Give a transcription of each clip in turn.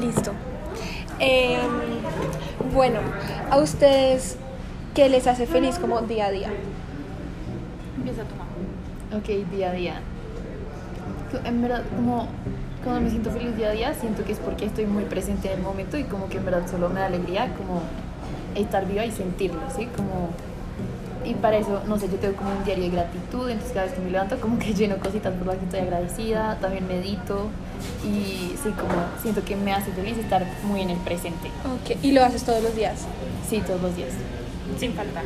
Listo. Em, bueno, a ustedes, ¿qué les hace feliz como día a día? Empieza tu mamá. Ok, día a día. En verdad, como cuando me siento feliz día a día, siento que es porque estoy muy presente en el momento y como que en verdad solo me da alegría como estar viva y sentirlo, ¿sí? Como... Y para eso, no sé, yo tengo como un diario de gratitud, entonces cada vez que me levanto como que lleno cositas por las que estoy agradecida, también medito y sí, como siento que me hace feliz estar muy en el presente. Ok, ¿y lo haces todos los días? Sí, todos los días. Sin faltar.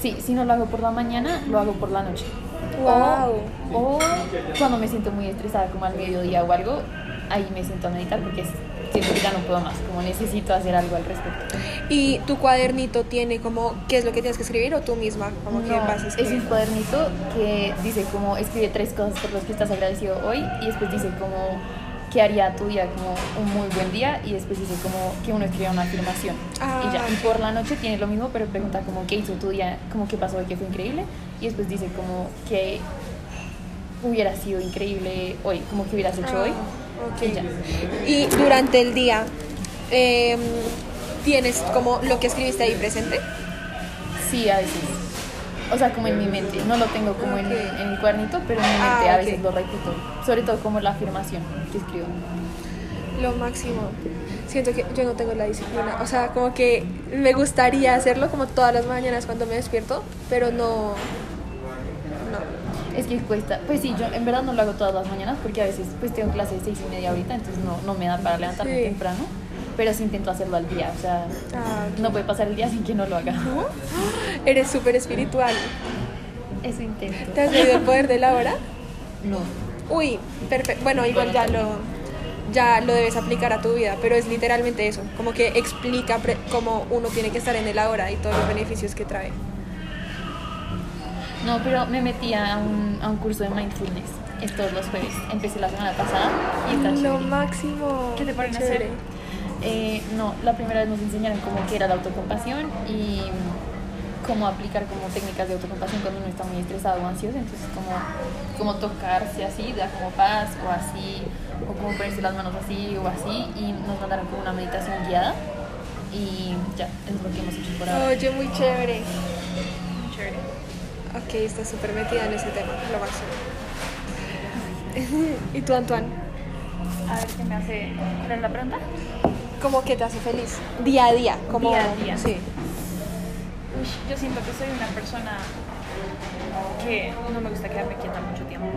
Sí, si no lo hago por la mañana, lo hago por la noche. Wow. O cuando me siento muy estresada, como al mediodía o algo, ahí me siento a meditar porque siento que ya no puedo más, como necesito hacer algo al respecto. ¿Y tu cuadernito tiene como qué es lo que tienes que escribir o tú misma como que No, vas a es un cuadernito que dice como escribe tres cosas por las que estás agradecido hoy y después dice como qué haría tu día como un muy buen día y después dice como que uno escriba una afirmación. Ah, y ya y ok. por la noche tiene lo mismo pero pregunta como qué hizo tu día como qué pasó hoy que fue increíble y después dice como que hubiera sido increíble hoy como que hubieras hecho Ah, hoy ok. y durante el día, em, ¿tienes como lo que escribiste ahí presente? sí a veces o sea como en mi mente no lo tengo como en, en el cuadernito pero en mi mente Ah, a ok. veces lo repito sobre todo como la afirmación que escribo Lo máximo. Siento que yo no tengo la disciplina. O sea, como que me gustaría hacerlo como todas las mañanas cuando me despierto, pero no. No. Es que cuesta, pues sí, yo en verdad no lo hago todas las mañanas porque a veces pues tengo clase de seis y media ahorita, entonces no, no me da para levantarme Sí. temprano, pero sí intento hacerlo al día, o sea, Ah, no puede pasar el día sin que no lo haga. ¿No? Eres súper espiritual. Eso intento. ¿Te has leído El Poder de la Hora? No. Uy, perfecto. Bueno, igual ya lo, ya lo debes aplicar a tu vida, pero es literalmente eso. Como que explica cómo uno tiene que estar en el ahora y todos los beneficios que trae. No, pero me metí a un, a un curso de mindfulness es todos los jueves. Empecé la semana pasada y está Lo chévere. máximo. ¿Qué te ponen a hacer? Eh, no, la primera vez nos enseñaron cómo que era la autocompasión y cómo aplicar como técnicas de autocompasión cuando uno está muy estresado o ansioso, entonces como, como tocarse así, da como paz o así, o como ponerse las manos así o así y nos mandaron como una meditación guiada y ya, es lo que hemos hecho por ahora. Oye, muy chévere. Chévere. Ok, estás súper metida en ese tema, lo máximo. ¿Y tú, Antoine? A ver qué me hace. ¿Cuál es la pregunta? ¿Cómo que te hace feliz? Día a día. Como, Día a día. Sí. Uy, yo siento que soy una persona que no me gusta quedarme quieta mucho tiempo.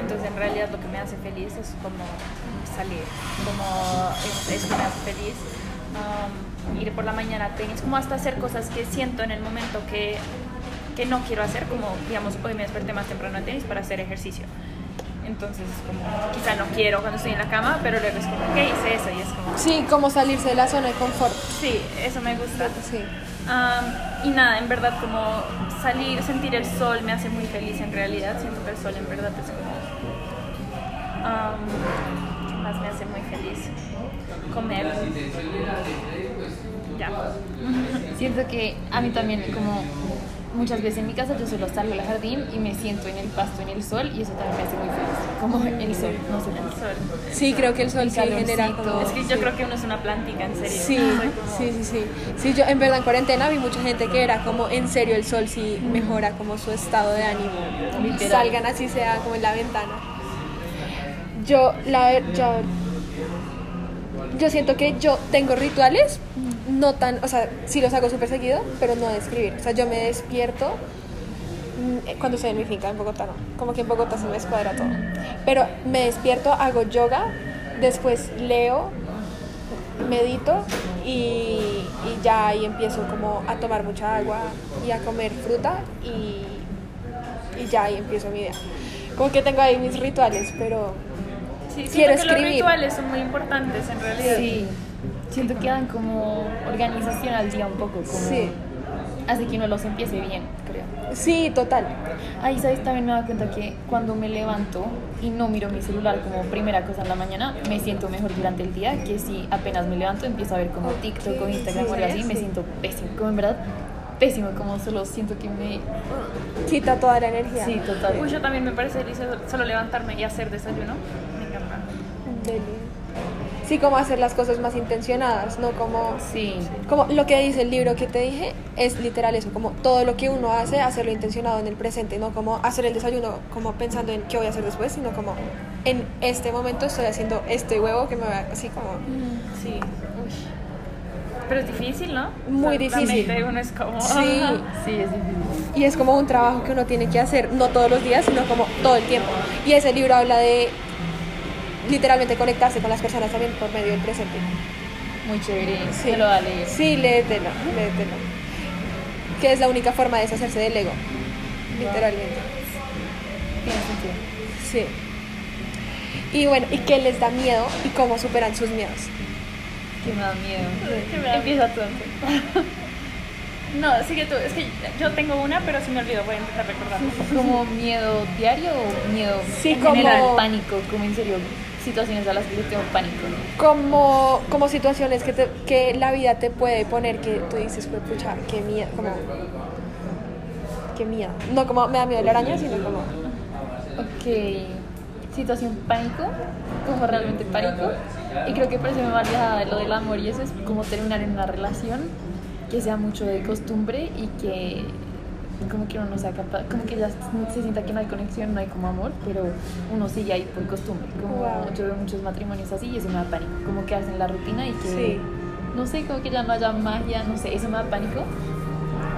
Entonces, en realidad, lo que me hace feliz es como salir, como es, es que me hace feliz. um, ir por la mañana a tenis, como hasta hacer cosas que siento en el momento que, que no quiero hacer, como digamos, hoy me desperté más temprano a tenis para hacer ejercicio. Entonces, como quizá no quiero cuando estoy en la cama, pero luego es como, ¿qué hice eso? Y es como, Sí, como salirse de la zona de confort. sí, eso me gusta. Sí. Am, y nada, en verdad como salir, sentir el sol me hace muy feliz en realidad. Siento que el sol en verdad es como... ¿Qué más me hace muy feliz? Comer. Ya. Siento que a mí también como muchas veces en mi casa yo solo salgo al jardín y me siento en el pasto, en el sol y eso también me hace muy feliz, como el sol, no sé. El sol. Sí, creo que el sol El sí genera como... Es que yo creo que uno es una plantita, en serio. Sí, como- sí, sí, sí. Sí, yo en verdad en cuarentena vi mucha gente que era como, en serio, el sol sí mejora como su estado de ánimo. Literal. Salgan así sea como en la ventana. Yo, la ver- yo, yo siento que yo tengo rituales, no tan, o sea, sí los hago súper seguido, pero no de escribir. O sea, yo me despierto mm, eh, cuando estoy en mi finca en Bogotá, no. Como que en Bogotá se me escuadra todo. Pero me despierto, hago yoga, después leo, medito y, y ya ahí empiezo como a tomar mucha agua y a comer fruta y, y ya ahí empiezo mi día. Como que tengo ahí mis rituales, pero Sí, Quiero siento que los escribir. rituales son muy importantes en realidad. Sí, siento que dan como organización al día un poco, como Sí. hace que uno los empiece bien, creo. sí, total. Ahí, ¿sabes? También me doy cuenta que cuando me levanto y no miro mi celular como primera cosa en la mañana, me siento mejor durante el día que si apenas me levanto empiezo a ver como TikTok o Instagram sí, o algo así, me sí. siento pésimo, como en verdad pésimo, como solo siento que me... Quita toda la energía. Sí, total. Uy, yo también me parece delicioso solo levantarme y hacer desayuno. Sí, como hacer las cosas más intencionadas, no como... Sí. Como lo que dice el libro que te dije, es literal eso, como todo lo que uno hace, hacerlo intencionado en el presente, no como hacer el desayuno como pensando en qué voy a hacer después, sino como en este momento estoy haciendo este huevo que me va así como... Sí. Uy. Pero es difícil, ¿no? Muy O sea, difícil. La mente uno es como... Sí. Sí, es difícil. Y es como un trabajo que uno tiene que hacer, no todos los días, sino como todo el tiempo. Y ese libro habla de literalmente conectarse con las personas también por medio del presente. Muy chévere. Sí. Se lo va a leer. Sí, léetelo, léetelo. Que es la única forma de deshacerse del ego, literalmente. Tiene sentido. Sí. Y bueno, ¿y qué les da miedo y cómo superan sus miedos? Que me da miedo. Que me da Empieza tú antes. No, sigue tú. Es que yo tengo una, pero se me olvidó. Voy a intentar recordarlo. ¿Como miedo diario o miedo Sí, en como- general? Pánico, como en serio, situaciones a las que yo tengo pánico. Como, como situaciones que, te- que la vida te puede poner que tú dices, pues pucha, qué miedo, como... Qué miedo. No como me da miedo la araña, sino como... Ok, situación pánico, como realmente pánico. Y creo que por eso me va alejada de lo del amor y eso es como terminar en una relación que sea mucho de costumbre y que como que uno no sea capaz, como que ya se sienta que no hay conexión, no hay como amor, pero uno sigue ahí por costumbre. Como Wow. yo veo muchos matrimonios así y eso me da pánico, como quedarse en la rutina y que Sí. no sé, como que ya no haya magia, no sé, eso me da pánico.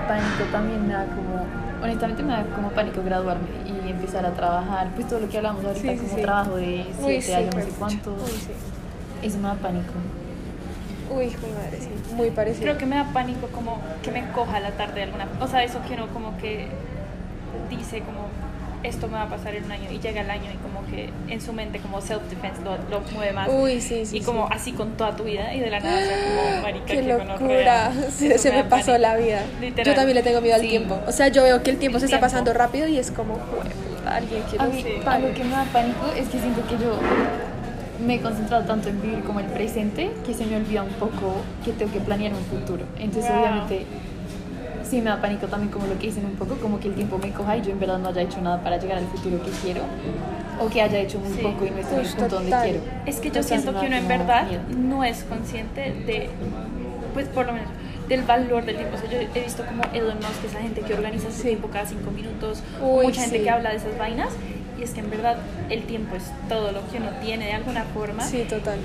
Pánico también me da como, honestamente me da como pánico graduarme y empezar a trabajar, pues todo lo que hablamos ahorita, Sí, como sí. trabajo de Uy, 7 sí, años, no sé cuánto, Uy, eso me da pánico. Uy, mi madre, sí. Muy parecido. Creo que me da pánico como que me coja la tarde alguna... O sea, eso que uno como que dice como esto me va a pasar en un año y llega el año y como que en su mente como self-defense lo, lo mueve más. Uy, sí, sí. y como sí. así con toda tu vida y de la nada o sea como marica Qué qué locura. Sí, Eso se me pasó pánico. la vida. Literal. Yo también le tengo miedo al Sí. tiempo. O sea, yo veo que el tiempo El se está tiempo. pasando rápido y es como, "Jueputa, alguien quiere A mí, Sí. a lo que me da pánico es que siento que yo me he concentrado tanto en vivir como el presente que se me olvida un poco que tengo que planear un futuro. Entonces, Wow. obviamente, sí me da pánico también como lo que dicen un poco, como que el tiempo me coja y yo en verdad no haya hecho nada para llegar al futuro que quiero o que haya hecho muy Sí. poco y no estoy en el punto donde total. quiero. Es que yo Entonces, siento que uno en verdad miedo. no es consciente de, pues por lo menos, del valor del tiempo. O sea, yo he visto como Elon Musk, esa gente que organiza su Sí. tiempo cada cinco minutos, Uy, mucha gente sí. que habla de esas vainas. Y es que en verdad el tiempo es todo lo que uno tiene de alguna forma. Sí, total.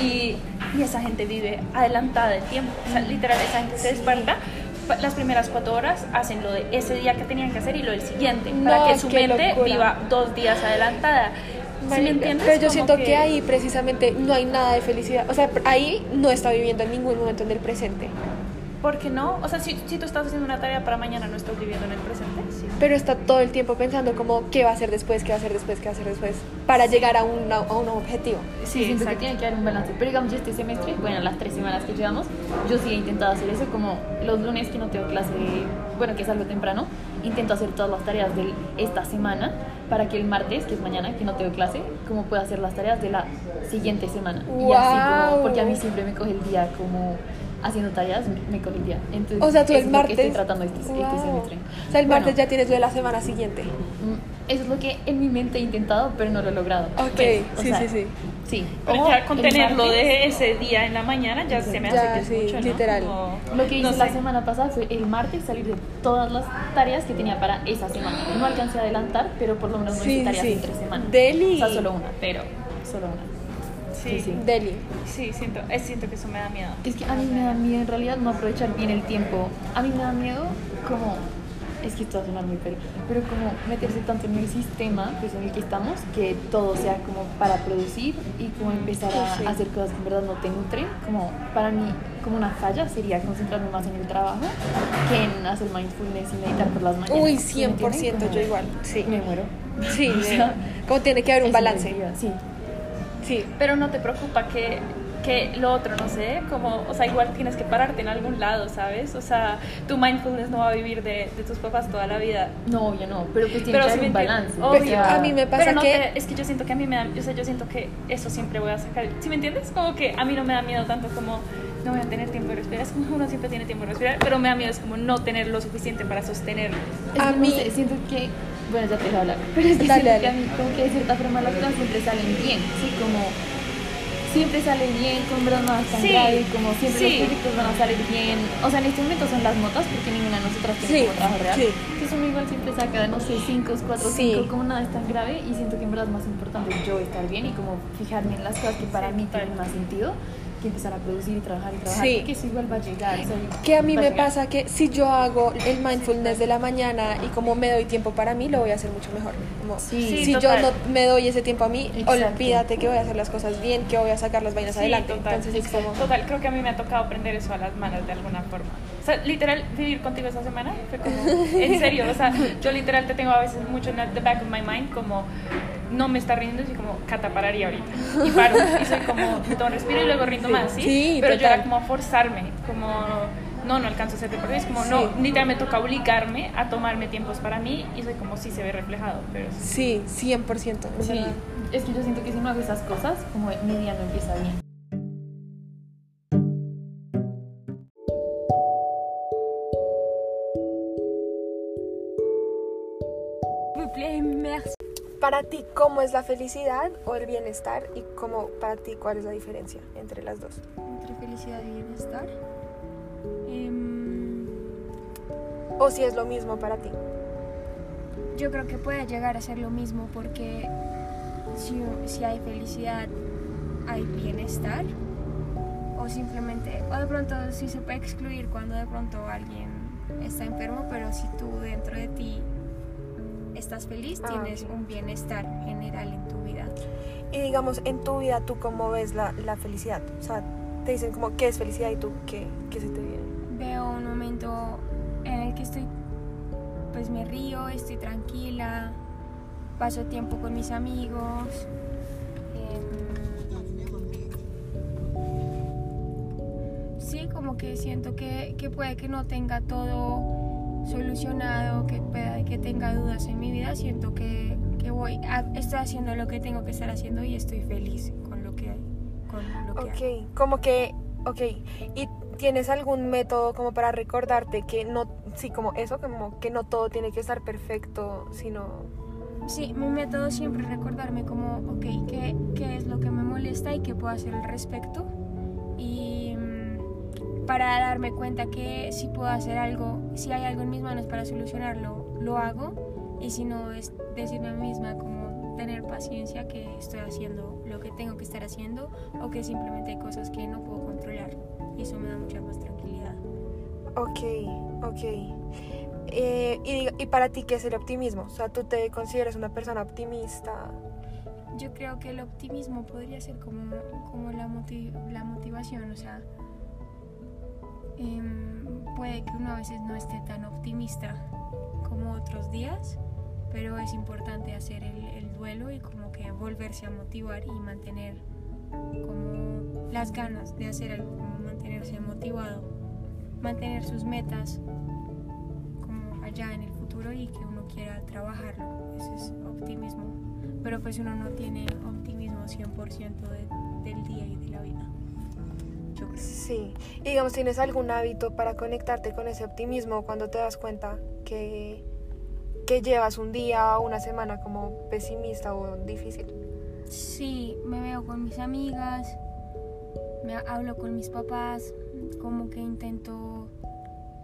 Y, y esa gente vive adelantada del tiempo. O sea, literal, esa gente se despierta. Las primeras cuatro horas hacen lo de ese día que tenían que hacer y lo del siguiente, No, para que su mente locura. viva dos días adelantada. ¿Sí me entiendes? Pero yo Como siento que... ahí precisamente no hay nada de felicidad. O sea, ahí no está viviendo en ningún momento en el presente. ¿Por qué no? O sea, si, si tú estás haciendo una tarea para mañana, ¿no estás viviendo en el presente? Pero está todo el tiempo pensando como qué va a hacer después, qué va a hacer después, qué va a hacer después. Para llegar a, una- a un objetivo. Sí, siento que tiene que haber un balance. Pero digamos, yo este semestre, bueno, las tres semanas que llevamos, yo sí he intentado hacer eso, como los lunes que no tengo clase, bueno, que salgo temprano, intento hacer todas las tareas de esta semana para que el martes, que es mañana, que no tengo clase, como pueda hacer las tareas de la siguiente semana. Y así como, porque a mí siempre me coge el día como haciendo tareas, me coge el día. Entonces, O sea, tú el martes. estoy tratando este, este Wow. semestre. O sea, el Bueno, martes ya tienes lo de la semana siguiente. mm, Eso es lo que en mi mente he intentado, pero no lo he logrado. Ok, Pues, sí, sea, sí, sí. Sí. Pero ya con tenerlo martes- de ese día en la mañana ya se me hace Ya, que es sí, mucho, ¿no? literal. Como- Lo que hice no la sé. semana pasada fue el martes salir de todas las tareas que tenía para esa semana. No alcancé a adelantar, pero por lo menos no Sí, hice tareas sí. en tres semanas. Deli. O sea, solo una, pero solo una. Sí, Sí. Deli. Sí, siento, es, siento que eso me da miedo. Es que a mí me da miedo en realidad no aprovechar bien el tiempo. A mí me da miedo como... Es que esto va a sonar muy feo, pero como meterse tanto en el sistema pues, en el que estamos, que todo sea como para producir y como empezar a Sí. hacer cosas que en verdad no te nutren. Como para mí, como una falla sería concentrarme más en el trabajo que en hacer mindfulness y meditar por las mañanas. Uy, ¿Sí me 100% entienden? Como yo igual. Sí. Me muero. Sí, O sea, como tiene que haber un balance. Sí. Sí. Pero no te preocupa que, que lo otro, no sé, como, o sea, igual tienes que pararte en algún lado, ¿sabes? O sea, tu mindfulness no va a vivir de, de tus papás toda la vida. No, obvio no, pero pues tiene Pero que haber un balance. Obvio. A mí me pasa Pero no que... te- es que yo siento que a mí me da, o sea, yo siento que eso siempre voy a sacar. ¿Sí me entiendes? Como que a mí no me da miedo tanto como no voy a tener tiempo de respirar. Es como uno siempre tiene tiempo de respirar, pero me da miedo es como no tener lo suficiente para sostenerlo. Es A que no mí- sé, siento que, bueno, ya te dejo hablar, pero es que Dale, siento dale. que a mí como que de cierta forma las cosas siempre salen bien, sí, como siempre sale bien, con es tan Sí. grave, como siempre Sí. los proyectos van a salir bien. O sea, en este momento son las motas porque ninguna de nosotras tiene Sí, como trabajo real. Entonces uno igual siempre saca, no sé, 5, 4, Sí. 5, como nada es tan grave y siento que en verdad es más importante yo estar bien y como fijarme en las cosas que para mí tienen más sentido que empezar a producir y trabajar y trabajar. Sí. Porque eso igual va a llegar. o sea, Que a mí me llegar. pasa que si yo hago el mindfulness de la mañana y como me doy tiempo para mí, lo voy a hacer mucho mejor. Como Sí. Sí, si yo total. no me doy ese tiempo a mí, Exacto. olvídate que voy a hacer las cosas bien, que voy a sacar las vainas Sí, adelante. total. Entonces es como... Total, creo que a mí me ha tocado aprender eso a las manos de alguna forma. O sea, literal, vivir contigo esa semana fue como, en serio, o sea, yo literal te tengo a veces mucho en the back of my mind como, no me está riendo, y como, Cata, pararía ahorita. Y paro, y soy como, me tomo un respiro y luego rindo más, ¿sí? Sí, Pero yo total. era como forzarme, como, no, no alcanzo a hacerte porque es como, Sí. no, literal me toca obligarme a tomarme tiempos para mí y soy como, sí se ve reflejado, pero sí. Sí, 100%. en Sí, verdad. es que yo siento que si no hago esas cosas, como mi día no empieza bien. Para ti, ¿cómo es la felicidad o el bienestar? Y cómo, para ti, ¿cuál es la diferencia entre las dos? entre felicidad y bienestar. Em, O si es lo mismo para ti. yo creo que puede llegar a ser lo mismo porque si, si hay felicidad, hay bienestar. O simplemente, o de pronto sí se puede excluir cuando de pronto alguien está enfermo, pero si tú dentro de ti estás feliz, tienes un bienestar general en tu vida. Y digamos, en tu vida, ¿tú cómo ves la, la felicidad? O sea, te dicen como, ¿qué es felicidad? Y tú, ¿qué, qué se te viene? Veo un momento en el que estoy, pues me río, estoy tranquila, paso tiempo con mis amigos. em, sí, como que siento que, que puede que no tenga todo solucionado, que pueda que tenga dudas en mi vida, siento que, que voy, a- estoy haciendo lo que tengo que estar haciendo y estoy feliz con lo que, con lo que. Ok, como que, ok. ¿Y tienes algún método como para recordarte que no, sí, como eso, como que no todo tiene que estar perfecto, sino... Sí, mi método siempre es recordarme como, ok, ¿qué, qué es lo que me molesta y qué puedo hacer al respecto? Y para darme cuenta que si puedo hacer algo, si hay algo en mis manos para solucionarlo, lo hago. Y si no, es decirme a mí misma como tener paciencia que estoy haciendo lo que tengo que estar haciendo o que simplemente hay cosas que no puedo controlar. Y eso me da mucha más tranquilidad. Ok, ok. Eh, y, y para ti, ¿qué es el optimismo? O sea, ¿tú te consideras una persona optimista? Yo creo que el optimismo podría ser como, como la, motiv- la motivación, o sea, em, puede que uno a veces no esté tan optimista como otros días, pero es importante hacer el, el duelo y como que volverse a motivar y mantener como las ganas de hacer algo, como mantenerse motivado, mantener sus metas como allá en el futuro y que uno quiera trabajarlo, eso es optimismo pero pues uno no tiene optimismo 100% de- del día y de la vida. Yo creo. Sí. Y digamos, ¿tienes algún hábito para conectarte con ese optimismo cuando te das cuenta que, que llevas un día o una semana como pesimista o difícil? Sí, me veo con mis amigas, me hablo con mis papás, como que intento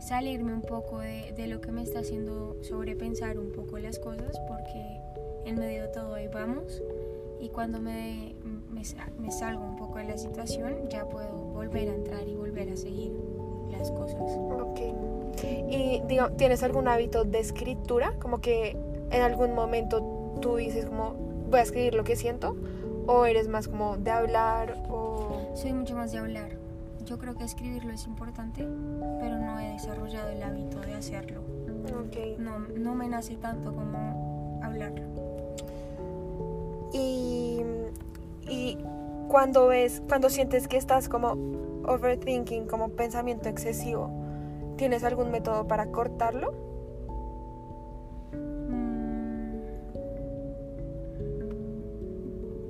salirme un poco de, de lo que me está haciendo sobrepensar un poco las cosas porque en medio de todo ahí vamos y cuando me, me, me salgo un poco de la situación ya puedo volver a entrar y volver a seguir las cosas. Ok. Y digo, ¿tienes algún hábito de escritura? Como que en algún momento tú dices como, voy a escribir lo que siento. ¿O eres más como de hablar? O... Soy mucho más de hablar. Yo creo que escribirlo es importante, pero no he desarrollado el hábito de hacerlo. Ok. No, no me nace tanto como hablarlo. Y, y cuando ves, cuando sientes que estás como overthinking, como pensamiento excesivo, ¿tienes algún método para cortarlo? Mm,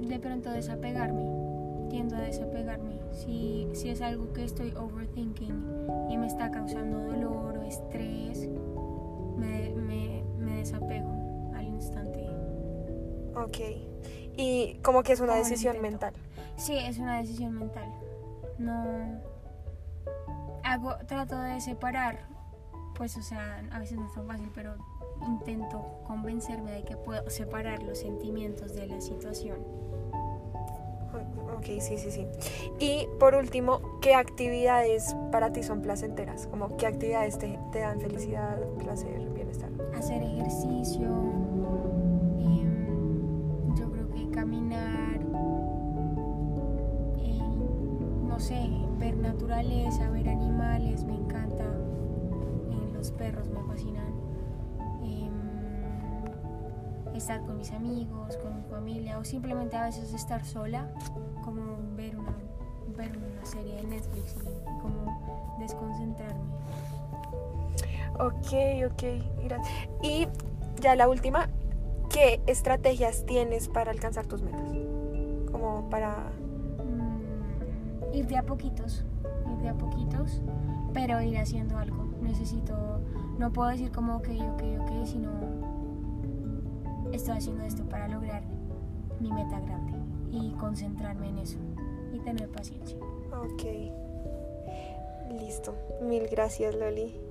De pronto desapegarme. Tiendo a desapegarme. Si, si es algo que estoy overthinking y me está causando dolor o estrés, me, me, me desapego al instante. Ok. Y como que es una decisión mental. Sí, es una decisión mental. No hago, trato de separar, pues o sea, a veces no es tan fácil, pero intento convencerme de que puedo separar los sentimientos de la situación. Ok, sí, sí, sí. Y por último, ¿qué actividades para ti son placenteras? Como qué actividades te, te dan felicidad, placer, bienestar. Hacer ejercicio, naturaleza, ver animales, me encanta. Eh, los perros me fascinan. Em, estar con mis amigos, con mi familia o simplemente a veces estar sola, como ver una, ver una serie de Netflix y, como desconcentrarme. Ok, ok, gracias. Y ya la última, ¿qué estrategias tienes para alcanzar tus metas? Como para... Mm, ir de a poquitos, de a poquitos, pero ir haciendo algo. Necesito, no puedo decir como ok, ok, ok, sino estoy haciendo esto para lograr mi meta grande y concentrarme en eso y tener paciencia. Ok. Listo. Mil gracias, Loli.